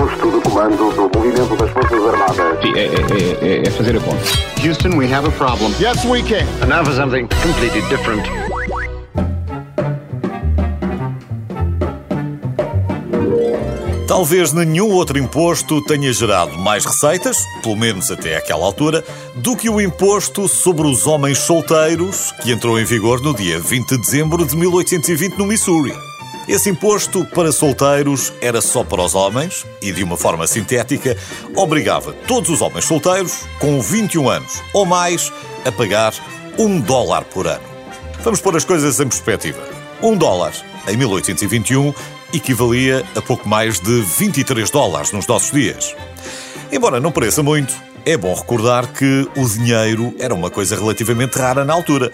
Posto de comando do movimento das Forças Armadas. Sim, é, é- é- é fazer a conta. Houston, we have a problem. Yes, we can. And now for something completely different. Talvez nenhum outro imposto tenha gerado mais receitas, pelo menos até aquela altura, do que o imposto sobre os homens solteiros, que entrou em vigor no dia 20 de dezembro de 1820 no Missouri. Esse imposto para solteiros era só para os homens e, de uma forma sintética, obrigava todos os homens solteiros com 21 anos ou mais a pagar um dólar por ano. Vamos pôr as coisas em perspectiva. Um dólar, em 1821, equivalia a pouco mais de 23 dólares nos nossos dias. Embora não pareça muito, é bom recordar que o dinheiro era uma coisa relativamente rara na altura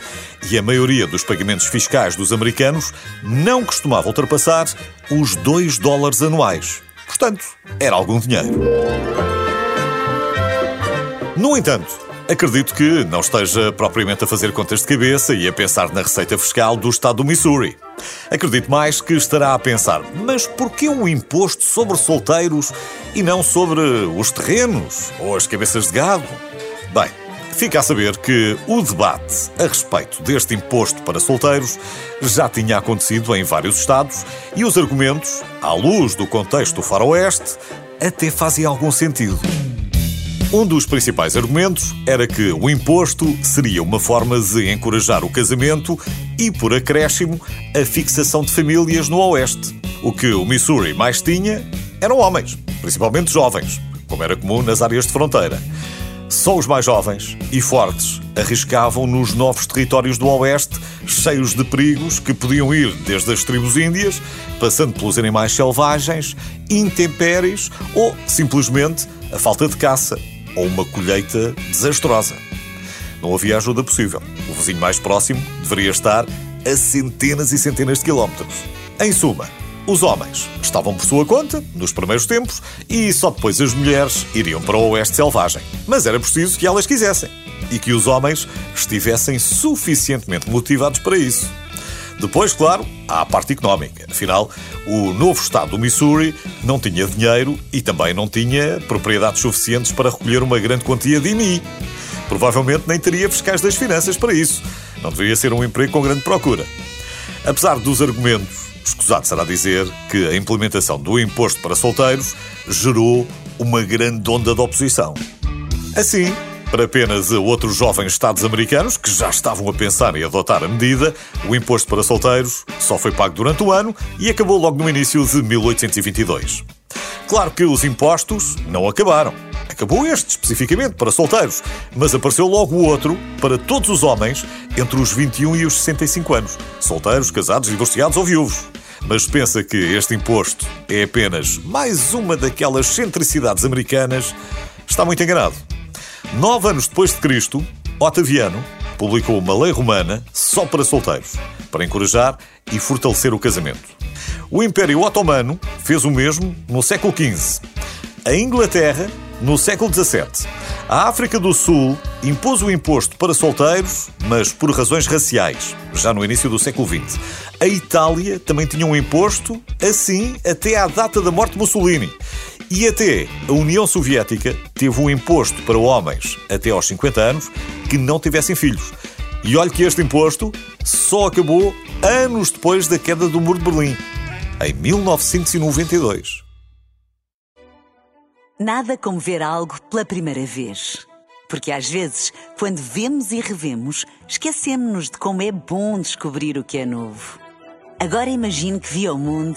e a maioria dos pagamentos fiscais dos americanos não costumava ultrapassar os 2 dólares anuais. Portanto, era algum dinheiro. No entanto, acredito que não esteja propriamente a fazer contas de cabeça e a pensar na receita fiscal do estado do Missouri. Acredito mais que estará a pensar, mas por que um imposto sobre solteiros e não sobre os terrenos ou as cabeças de gado? Bem, fica a saber que o debate a respeito deste imposto para solteiros já tinha acontecido em vários estados e os argumentos, à luz do contexto faroeste, até fazem algum sentido. Um dos principais argumentos era que o imposto seria uma forma de encorajar o casamento e, por acréscimo, a fixação de famílias no Oeste. O que o Missouri mais tinha eram homens, principalmente jovens, como era comum nas áreas de fronteira. Só os mais jovens e fortes arriscavam nos novos territórios do Oeste, cheios de perigos que podiam ir desde as tribos índias, passando pelos animais selvagens, intempéries ou, simplesmente, a falta de caça ou uma colheita desastrosa. Não havia ajuda possível. O vizinho mais próximo deveria estar a centenas e centenas de quilómetros. Em suma, os homens estavam por sua conta, nos primeiros tempos, e só depois as mulheres iriam para o oeste selvagem. Mas era preciso que elas quisessem e que os homens estivessem suficientemente motivados para isso. Depois, claro, há a parte económica. Afinal, o novo estado do Missouri não tinha dinheiro e também não tinha propriedades suficientes para recolher uma grande quantia de IMI. Provavelmente nem teria fiscais das finanças para isso. Não deveria ser um emprego com grande procura. Apesar dos argumentos, escusado será dizer que a implementação do imposto para solteiros gerou uma grande onda de oposição. Assim, para apenas outros jovens Estados americanos que já estavam a pensar em adotar a medida, o imposto para solteiros só foi pago durante o ano e acabou logo no início de 1822. Claro que os impostos não acabaram. Acabou este especificamente para solteiros, mas apareceu logo outro para todos os homens entre os 21 e os 65 anos, solteiros, casados, divorciados ou viúvos. Mas pensa que este imposto é apenas mais uma daquelas centricidades americanas, está muito enganado. Nove anos depois de Cristo, Otaviano publicou uma lei romana só para solteiros, para encorajar e fortalecer o casamento. O Império Otomano fez o mesmo no século XV. A Inglaterra, no século XVII. A África do Sul impôs o imposto para solteiros, mas por razões raciais, já no início do século XX. A Itália também tinha um imposto, assim até à data da morte de Mussolini. E até a União Soviética teve um imposto para homens até aos 50 anos que não tivessem filhos. E olhe que este imposto só acabou anos depois da queda do Muro de Berlim, em 1992. Nada como ver algo pela primeira vez. Porque às vezes, quando vemos e revemos, esquecemos-nos de como é bom descobrir o que é novo. Agora imagine que viu o mundo